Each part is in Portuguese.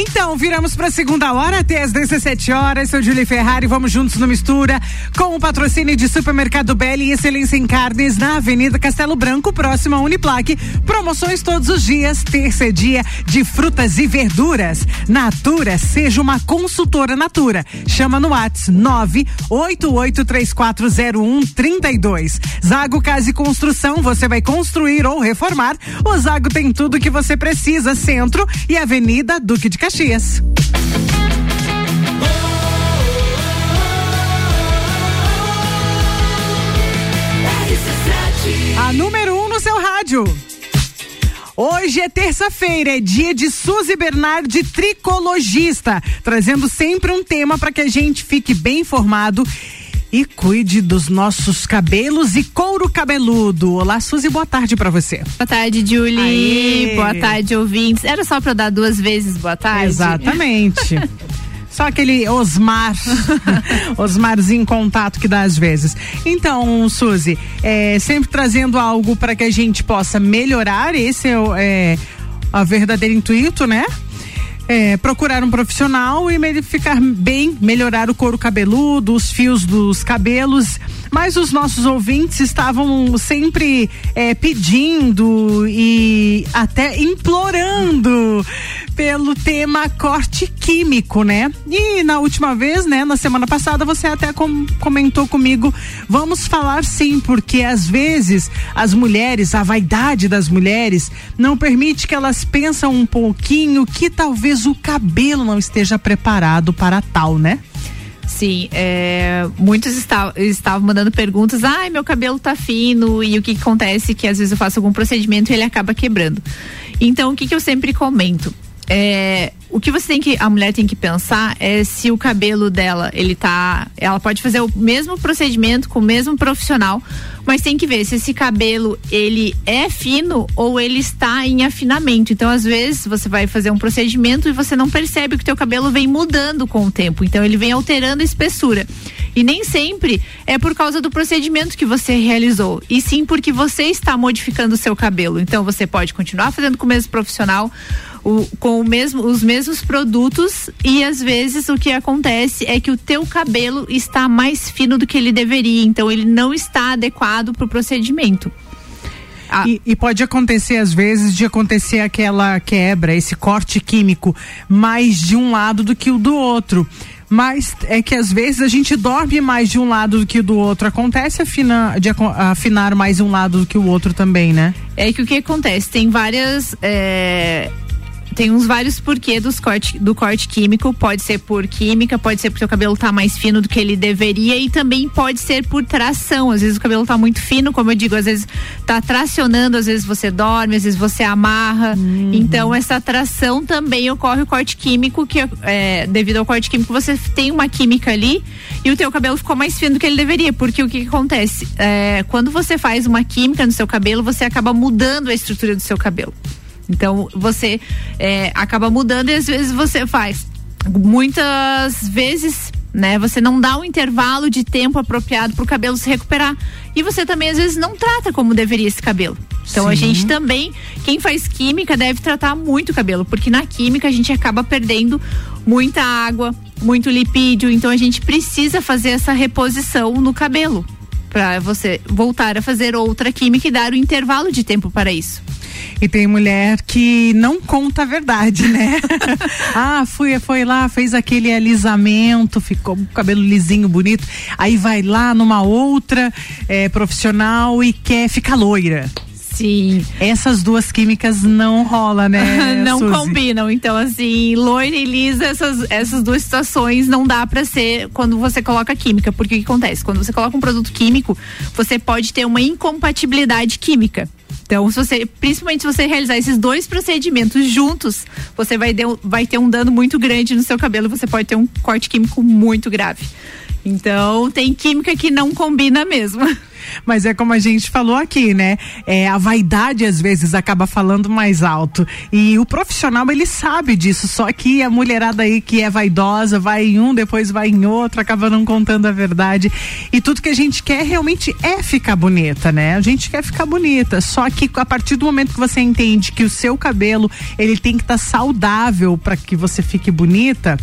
Então, viramos para a segunda hora, até às 17 horas. Sou Julie Ferrari, vamos juntos no Mistura, com o patrocínio de Supermercado Belli e Excelência em Carnes, na Avenida Castelo Branco, próxima à Uniplaque. Promoções todos os dias, terça é dia de frutas e verduras. Natura, seja uma consultora Natura. Chama no WhatsApp 988340132. Zago Casa e Construção, você vai construir ou reformar. O Zago tem tudo que você precisa, centro e Avenida Duque de Caxias. A número 1 um no seu rádio. Hoje é terça-feira, é dia de Suzy Bernardi, tricologista, trazendo sempre um tema para que a gente fique bem informado e cuide dos nossos cabelos e couro cabeludo. Olá, Suzy, boa tarde para você. Boa tarde, Julie. Aê. Boa tarde, ouvintes. Era só para dar duas vezes boa tarde? Exatamente. Só aquele Osmar, Osmarzinho em contato que dá às vezes. Então, Suzy, é, sempre trazendo algo para que a gente possa melhorar, esse é, o, é a verdadeiro intuito, né? É, procurar um profissional e ficar bem, melhorar o couro cabeludo, os fios dos cabelos. Mas os nossos ouvintes estavam sempre é, pedindo e até implorando pelo tema corte químico, né? E na última vez, né, na semana passada, você até com, comentou comigo, vamos falar sim, porque às vezes as mulheres, a vaidade das mulheres, não permite que elas pensam um pouquinho que talvez o cabelo não esteja preparado para tal, né? Sim, é, muitos estavam mandando perguntas, ai, meu cabelo tá fino, e o que, que acontece que às vezes eu faço algum procedimento e ele acaba quebrando. Então, o que, que eu sempre comento? É, o que você tem que a mulher tem que pensar é se o cabelo dela ele tá ela pode fazer o mesmo procedimento com o mesmo profissional mas tem que ver se esse cabelo ele é fino ou ele está em afinamento. Então às vezes você vai fazer um procedimento e você não percebe que o teu cabelo vem mudando com o tempo. Então ele vem alterando a espessura. E nem sempre é por causa do procedimento que você realizou e sim porque você está modificando o seu cabelo. Então você pode continuar fazendo com o mesmo profissional o, com o mesmo, os mesmos produtos e às vezes o que acontece é que o teu cabelo está mais fino do que ele deveria, então ele não está adequado para o procedimento. Ah. E, e, pode acontecer, às vezes, de acontecer aquela quebra, esse corte químico, mais de um lado do que o do outro. Mas é que às vezes a gente dorme mais de um lado do que do outro. Acontece afina, de afinar mais um lado do que o outro também, né? É que o que acontece? Tem várias. É tem uns vários porquês dos corte, do corte químico. Pode ser por química, pode ser porque o cabelo tá mais fino do que ele deveria e também pode ser por tração. Às vezes o cabelo tá muito fino, como eu digo, às vezes tá tracionando, às vezes você dorme, às vezes você amarra. Uhum. Então essa tração também ocorre o corte químico, que é, devido ao corte químico você tem uma química ali e o teu cabelo ficou mais fino do que ele deveria. Porque o que, que acontece? É, quando você faz uma química no seu cabelo, você acaba mudando a estrutura do seu cabelo. Então você é, acaba mudando e às vezes você faz. Muitas vezes né? Você não dá um intervalo de tempo apropriado para o cabelo se recuperar. E você também às vezes não trata como deveria esse cabelo. Então Sim. a gente também, quem faz química deve tratar muito o cabelo, porque na química a gente acaba perdendo muita água, muito lipídio, então a gente precisa fazer essa reposição no cabelo para você voltar a fazer outra química e dar o um intervalo de tempo para isso. E tem mulher que não conta a verdade, né? ah, fui, foi lá, fez aquele alisamento, ficou com o cabelo lisinho, bonito. Aí vai lá numa outra é, profissional e quer ficar loira. Sim. Essas duas químicas não rola, né? não Suzy? combinam. Então, assim, loira e lisa, essas, essas duas situações não dá para ser quando você coloca química. Porque o que acontece? Quando você coloca um produto químico, você pode ter uma incompatibilidade química. Então, se você, principalmente se você realizar esses dois procedimentos juntos, você vai, de, vai ter um dano muito grande no seu cabelo, você pode ter um corte químico muito grave. Então tem química que não combina mesmo. Mas é como a gente falou aqui, né? É, a vaidade às vezes acaba falando mais alto. E o profissional, ele sabe disso. Só que a mulherada aí que é vaidosa, vai em um, depois vai em outro, acaba não contando a verdade. E tudo que a gente quer realmente é ficar bonita, né? A gente quer ficar bonita. Só que a partir do momento que você entende que o seu cabelo, ele tem que estar tá saudável para que você fique bonita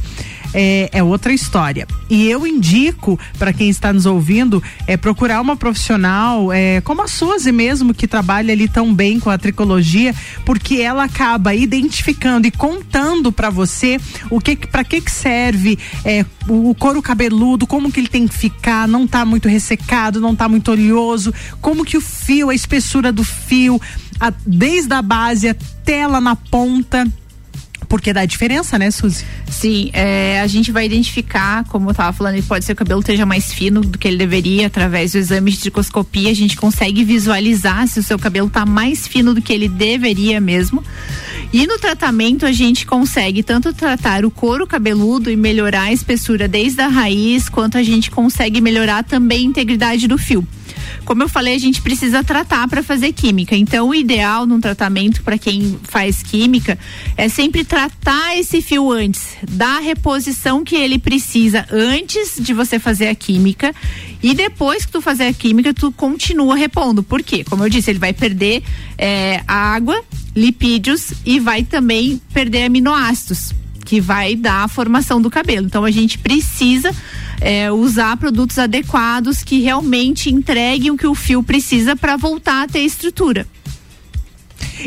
é, é outra história. E eu indico para quem está nos ouvindo é procurar uma profissional é, como a Suzy mesmo que trabalha ali tão bem com a tricologia, porque ela acaba identificando e contando para você o que para que que serve é, o, o couro cabeludo, como que ele tem que ficar, não tá muito ressecado, não tá muito oleoso, como que o fio, a espessura do fio, a, desde a base até lá na ponta porque dá diferença, né, Suzy? Sim, é, a gente vai identificar, como eu estava falando, pode ser que o cabelo esteja mais fino do que ele deveria, através do exame de tricoscopia, a gente consegue visualizar se o seu cabelo está mais fino do que ele deveria mesmo. E no tratamento a gente consegue tanto tratar o couro cabeludo e melhorar a espessura desde a raiz, quanto a gente consegue melhorar também a integridade do fio. Como eu falei, a gente precisa tratar para fazer química. Então, o ideal num tratamento para quem faz química é sempre tratar esse fio antes, dar a reposição que ele precisa antes de você fazer a química e depois que tu fazer a química, tu continua repondo. Por quê? Como eu disse, ele vai perder é, água, lipídios e vai também perder aminoácidos que vai dar a formação do cabelo. Então a gente precisa é, usar produtos adequados que realmente entreguem o que o fio precisa para voltar a ter estrutura.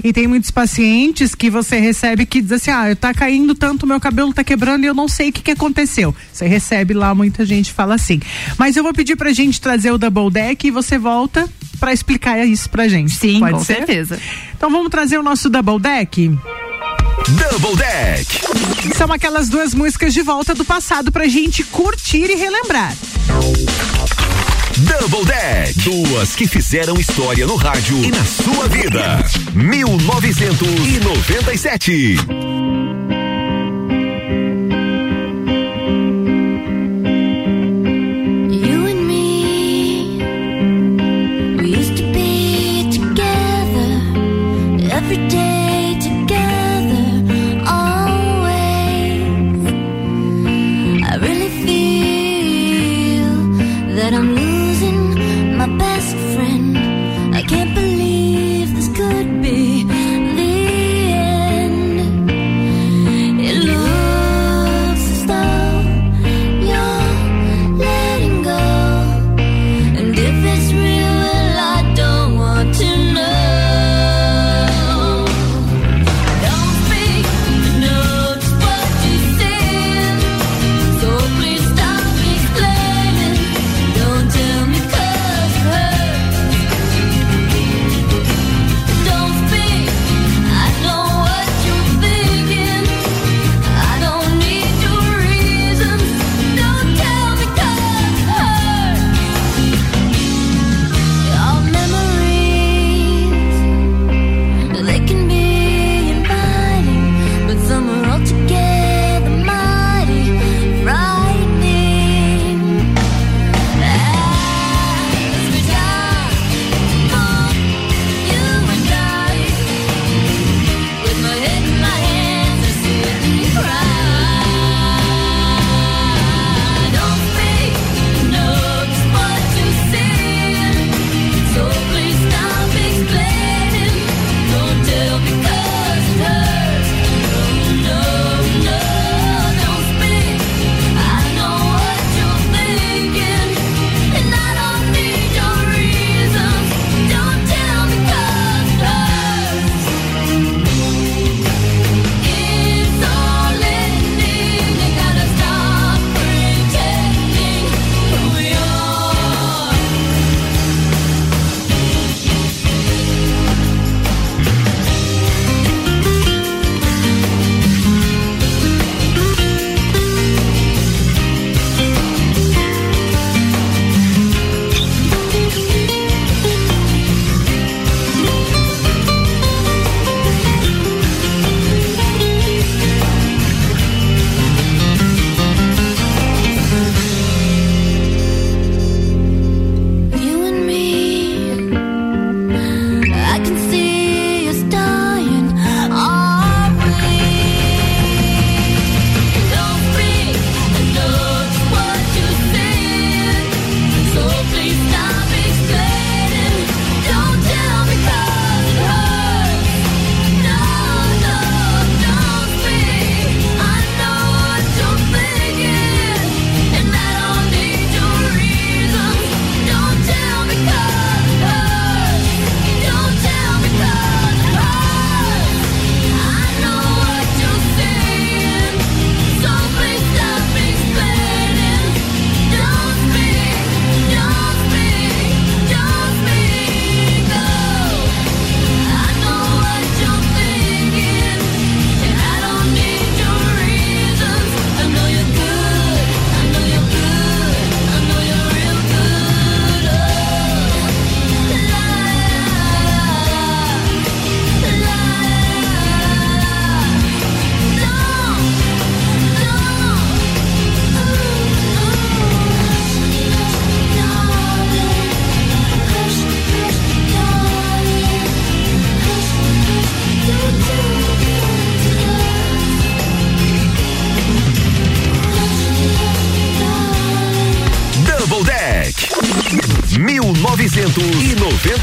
E tem muitos pacientes que você recebe que diz assim: ah, tá caindo tanto, meu cabelo tá quebrando e eu não sei o que, que aconteceu. Você recebe lá, muita gente fala assim. Mas eu vou pedir pra gente trazer o Double Deck e você volta para explicar isso pra gente. Sim, Pode com ser? certeza. Então vamos trazer o nosso Double Deck? Double Deck. São aquelas duas músicas de volta do passado pra gente curtir e relembrar. Double Deck. Duas que fizeram história no rádio e na sua vida. 1997.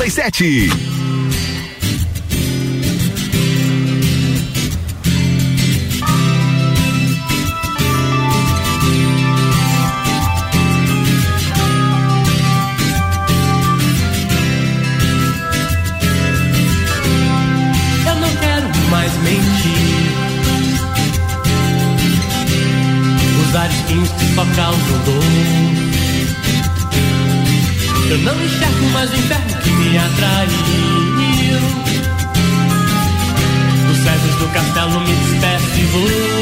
1997. Os cedros do castelo me despeço e vou.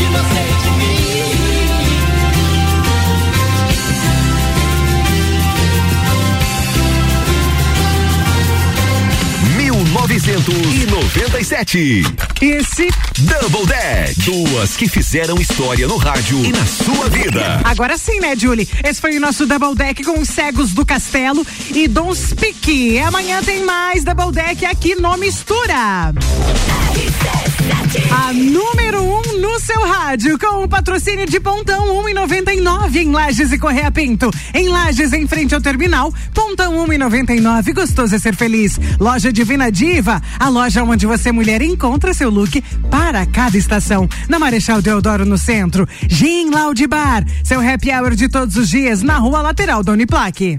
E de você e de mim. 1997. Esse Double Deck. Duas que fizeram história no rádio e na sua vida. Agora sim, né, Julie? Esse foi o nosso Double Deck com os cegos do Castelo e Don't Speak. Amanhã tem mais Double Deck aqui no Mistura. A número 1 um no seu rádio, com o patrocínio de Pontão 1,99 em Lages e Correia Pinto. Em Lages, em frente ao terminal, Pontão 1,99. Gostoso é ser feliz. Loja Divina Diva, a loja onde você, mulher, encontra seu look para cada estação. Na Marechal Deodoro, no centro. Gin Loud Bar, seu happy hour de todos os dias, na rua lateral da Uniplaque.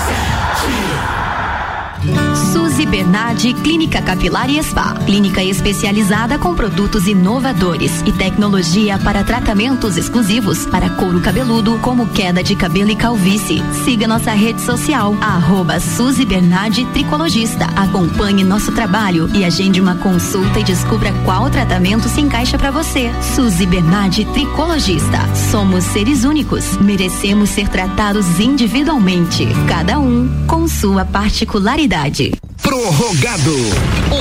Suzy Bernardi Clínica Capilar e Spa. Clínica especializada com produtos inovadores e tecnologia para tratamentos exclusivos para couro cabeludo, como queda de cabelo e calvície. Siga nossa rede social, arroba Suzy Bernardi Tricologista. Acompanhe nosso trabalho e agende uma consulta e descubra qual tratamento se encaixa para você. Suzy Bernardi Tricologista. Somos seres únicos. Merecemos ser tratados individualmente. Cada um com sua particularidade. Prorrogado.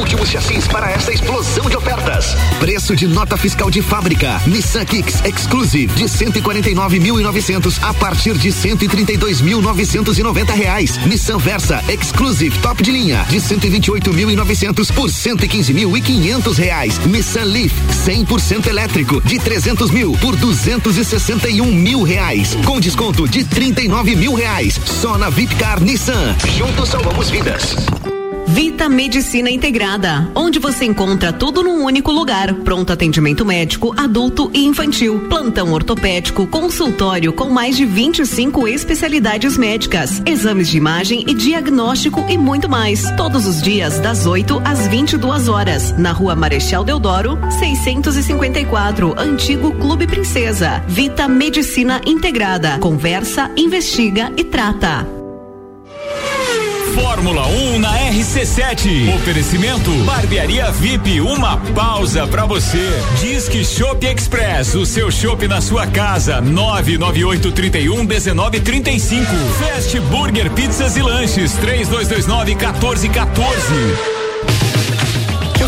Últimos chassis para essa explosão de ofertas. Preço de nota fiscal de fábrica. Nissan Kicks Exclusive de 149.900 a partir de 132.990 reais. Nissan Versa Exclusive top de linha de 128.900 por 115.500 reais. Nissan Leaf 100% elétrico de 300 mil por 261 mil reais. Com desconto de 39 mil reais. Só na Vipcar Nissan. Juntos salvamos vidas. Vita Medicina Integrada, onde você encontra tudo num único lugar. Pronto atendimento médico, adulto e infantil, plantão ortopédico, consultório com mais de 25 especialidades médicas, exames de imagem e diagnóstico e muito mais. Todos os dias das 8 às 22 horas, na Rua Marechal Deodoro, 654, Antigo Clube Princesa. Vita Medicina Integrada. Conversa, investiga e trata. Fórmula 1 na RC7. Oferecimento Barbearia VIP, uma pausa pra você. Disque Shop Express, o seu shopping na sua casa. 998 31 19 35. Fast Burger Pizzas e Lanches 3229 1414.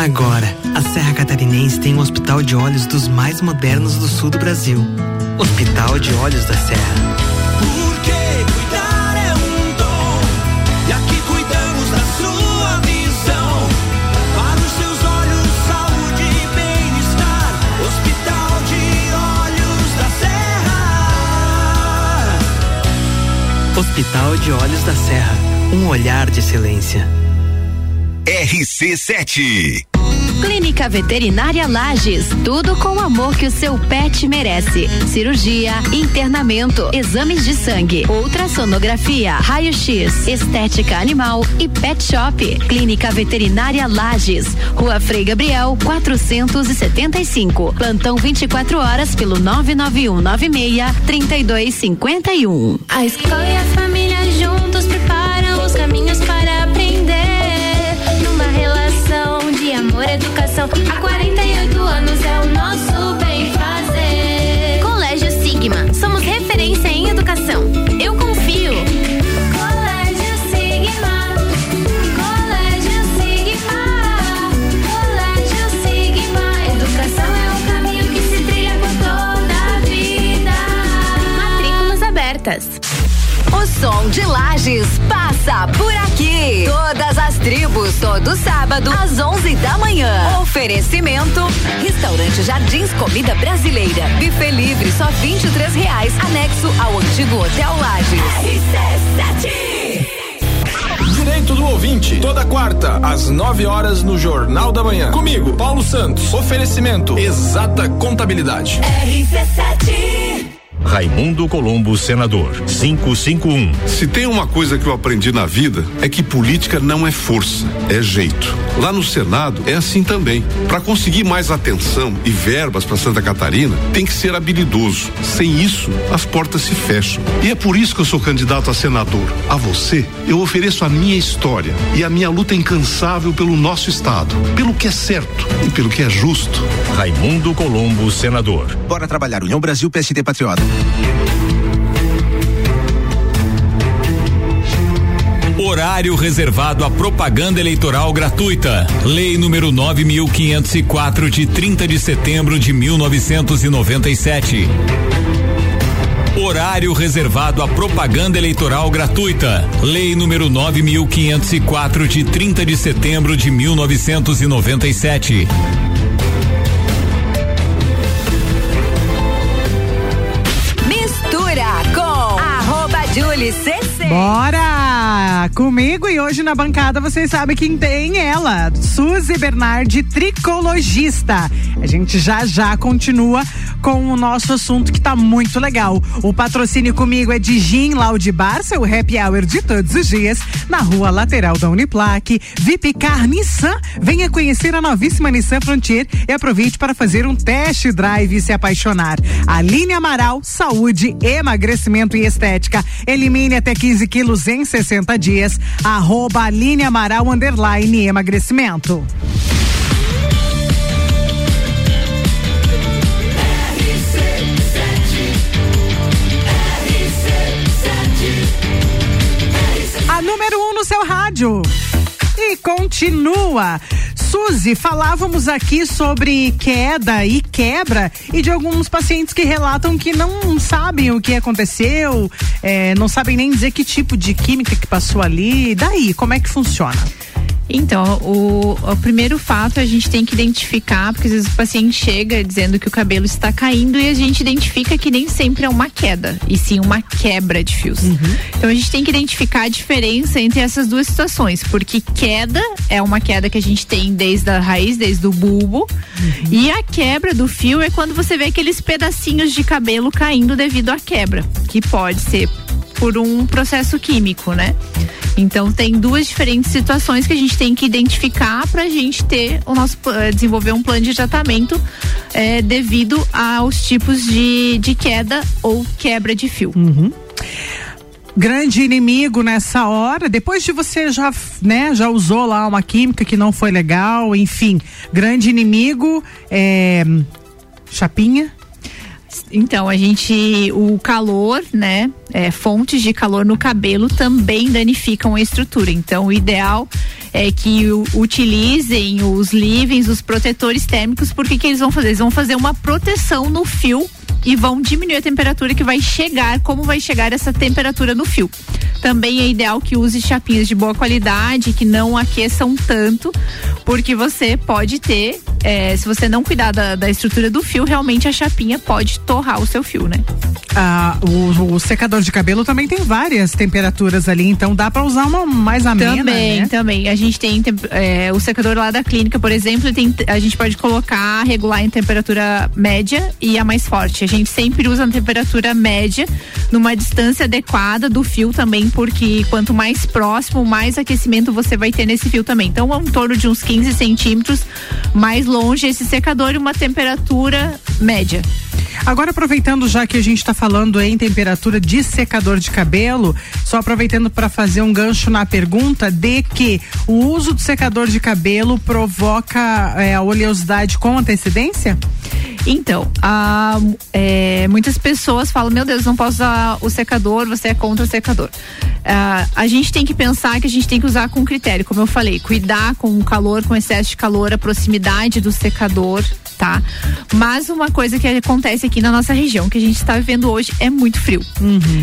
Agora, a Serra Catarinense tem um hospital de olhos dos mais modernos do sul do Brasil. Hospital de Olhos da Serra. Porque cuidar é um dom. E aqui cuidamos da sua visão. Para os seus olhos, saúde e bem-estar. Hospital de Olhos da Serra. Hospital de Olhos da Serra. Um olhar de excelência. RC7. Clínica Veterinária Lages, tudo com o amor que o seu pet merece. Cirurgia, internamento, exames de sangue, ultrassonografia, raio-x, estética animal e pet shop. Clínica Veterinária Lages, Rua Frei Gabriel, 475. Plantão 24 horas pelo 99196 3251. A escola e a família juntos preparam os caminhos para Há 48 todo sábado, às 11 da manhã. Oferecimento: Restaurante Jardins Comida Brasileira. Buffet livre, só 23 reais. Anexo ao antigo Hotel Lages. ouvinte, toda quarta, às 9 horas, no Jornal da Manhã. Comigo, Paulo Santos. Oferecimento Exata Contabilidade. Raimundo Colombo, senador. 551. Se tem uma coisa que eu aprendi na vida é que política não é força, é jeito. Lá no Senado é assim também. Para conseguir mais atenção e verbas para Santa Catarina, tem que ser habilidoso. Sem isso, as portas se fecham. E é por isso que eu sou candidato a senador. A você, eu ofereço a minha história e a minha luta incansável pelo nosso estado, pelo que é certo e pelo que é justo. Raimundo Colombo, senador. Bora trabalhar. União Brasil, PST Patriota. Horário reservado à propaganda eleitoral gratuita. Lei número 9504 de 30 de setembro de 1997. Horário reservado à propaganda eleitoral gratuita. Lei número 9504 de 30 de setembro de 1997. RC6. Bora! Comigo e hoje na bancada vocês sabem quem tem ela, Suzy Bernardi, tricologista. A gente já já continua com o nosso assunto que tá muito legal. O patrocínio comigo é de Gin Loud Bar, seu happy hour de todos os dias, na rua lateral da Uniplaque. Vipcar Nissan, venha conhecer a novíssima Nissan Frontier e aproveite para fazer um test drive e se apaixonar. Aline Amaral, saúde, emagrecimento e estética. Elimine até 15 quilos em 60 dias. Arroba Aline Amaral emagrecimento. Número 1 um no seu rádio. E continua. Suzy, falávamos aqui sobre queda e quebra e de alguns pacientes que relatam que não sabem o que aconteceu, eh, não sabem nem dizer que tipo de química que passou ali. E daí, como é que funciona? Então, o, o primeiro fato a gente tem que identificar, porque às vezes o paciente chega dizendo que o cabelo está caindo e a gente identifica que nem sempre é uma queda, e sim uma quebra de fios. Então a gente tem que identificar a diferença entre essas duas situações, porque queda é uma queda que a gente tem desde a raiz, desde o bulbo, e a quebra do fio é quando você vê aqueles pedacinhos de cabelo caindo devido à quebra, que pode ser por um processo químico, né? Então tem duas diferentes situações que a gente tem que identificar para a gente ter o nosso eh, desenvolver um plano de tratamento eh, devido aos tipos de, de queda ou quebra de fio. grande inimigo nessa hora, depois de você já, né, já usou lá uma química que não foi legal, enfim, grande inimigo é chapinha. Então, a gente, o calor, né, é, fontes de calor no cabelo também danificam a estrutura. Então, o ideal é que utilizem os leave-ins, os protetores térmicos, porque que eles vão fazer? Eles vão fazer uma proteção no fio e vão diminuir a temperatura que vai chegar, como vai chegar essa temperatura no fio. Também é ideal que use chapinhas de boa qualidade, que não aqueçam tanto, porque você pode ter, eh, se você não cuidar da, da estrutura do fio, realmente a chapinha pode torrar o seu fio, né? Ah, o, o secador de cabelo também tem várias temperaturas ali, então dá pra usar uma mais amena, Também, né? também. A gente tem tem- é, o secador lá da clínica, por exemplo, tem, a gente pode colocar, regular em temperatura média e a mais forte. Gente sempre usa na temperatura média, numa distância adequada do fio também, porque quanto mais próximo, mais aquecimento você vai ter nesse fio também. Então, em torno de uns 15 centímetros mais longe esse secador e uma temperatura média. Agora, aproveitando já que a gente está falando em temperatura de secador de cabelo, só aproveitando para fazer um gancho na pergunta de que o uso do secador de cabelo provoca é, a oleosidade com antecedência? Então, a- é, muitas pessoas falam, meu Deus, não posso usar o secador, você é contra o secador. Ah, a gente tem que pensar que a gente tem que usar com critério, como eu falei, cuidar com o calor, com excesso de calor, a proximidade do secador, tá? Mas uma coisa que acontece aqui na nossa região, que a gente está vivendo hoje, é muito frio.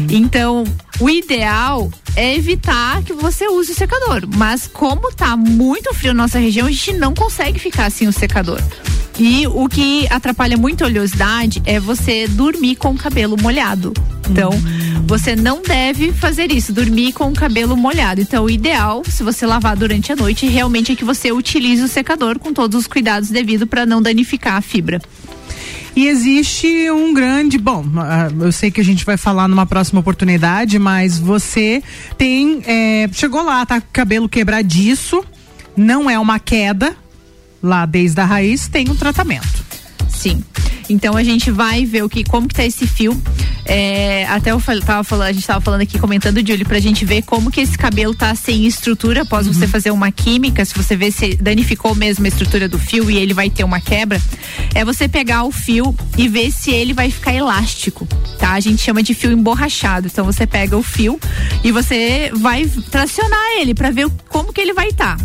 Então, o ideal é evitar que você use o secador. Mas como tá muito frio na nossa região, a gente não consegue ficar sem o secador. E o que atrapalha muito a oleosidade é você dormir com o cabelo molhado. Então, você não deve fazer isso, dormir com o cabelo molhado. Então, o ideal, se você lavar durante a noite, realmente é que você utilize o secador com todos os cuidados devidos para não danificar a fibra. E existe um grande. Bom, ah, eu sei que a gente vai falar numa próxima oportunidade, mas você tem. é, chegou lá, tá com o cabelo quebradiço, não é uma queda, lá desde a raiz, tem um tratamento. Sim. Então a gente vai ver o que, como que tá esse fio. É, até eu tava falando, a gente tava falando aqui, comentando, Julie, pra gente ver como que esse cabelo tá sem estrutura após você fazer uma química, se você vê se danificou mesmo a estrutura do fio e ele vai ter uma quebra, é você pegar o fio e ver se ele vai ficar elástico, tá? A gente chama de fio emborrachado. Então você pega o fio e você vai tracionar ele pra ver como que ele vai estar.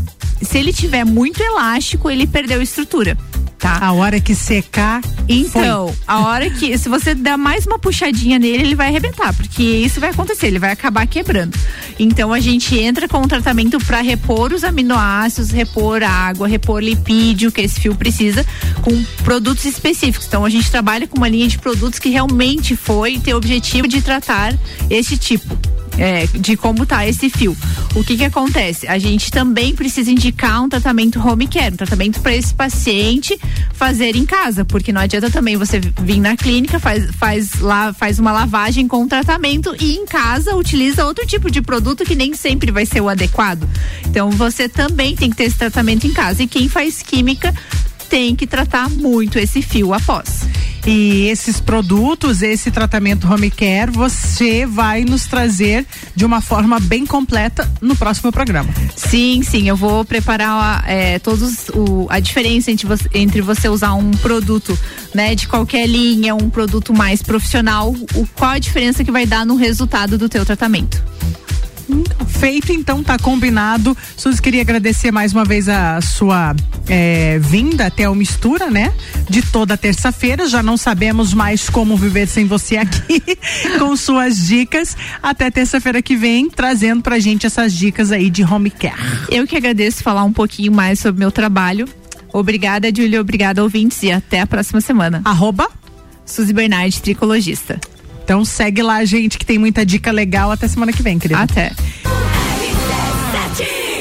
Se ele tiver muito elástico, ele perdeu estrutura. Tá. A hora que secar. Então, a hora que. Se você der mais uma puxadinha nele, ele vai arrebentar. Porque isso vai acontecer, ele vai acabar quebrando. Então a gente entra com um tratamento para repor os aminoácidos, repor água, repor lipídio que esse fio precisa, com produtos específicos. Então a gente trabalha com uma linha de produtos que realmente foi ter o objetivo de tratar esse tipo. É, de como tá esse fio. O que que acontece? A gente também precisa indicar um tratamento home care, um tratamento para esse paciente fazer em casa, porque não adianta também você vir na clínica, faz, faz, lá, faz uma lavagem com tratamento e em casa utiliza outro tipo de produto que nem sempre vai ser o adequado. Então você também tem que ter esse tratamento em casa. E quem faz química tem que tratar muito esse fio após. E esses produtos, esse tratamento home care, você vai nos trazer de uma forma bem completa no próximo programa. Sim, sim, eu vou preparar é, todos o, a diferença entre você, entre você usar um produto, né, de qualquer linha, um produto mais profissional, o, qual a diferença que vai dar no resultado do teu tratamento. Feito, então, tá combinado. Suzy, queria agradecer mais uma vez a sua eh, vinda até o Mistura, né? De toda terça-feira. Já não sabemos mais como viver sem você aqui, com suas dicas. Até terça-feira que vem, trazendo pra gente essas dicas aí de home care. Eu que agradeço falar um pouquinho mais sobre meu trabalho. Obrigada, Júlia. Obrigada, ouvintes. E até a próxima semana. Arroba Suzy Bernardi, tricologista. Então segue lá, gente, que tem muita dica legal. Até semana que vem, querida. Até.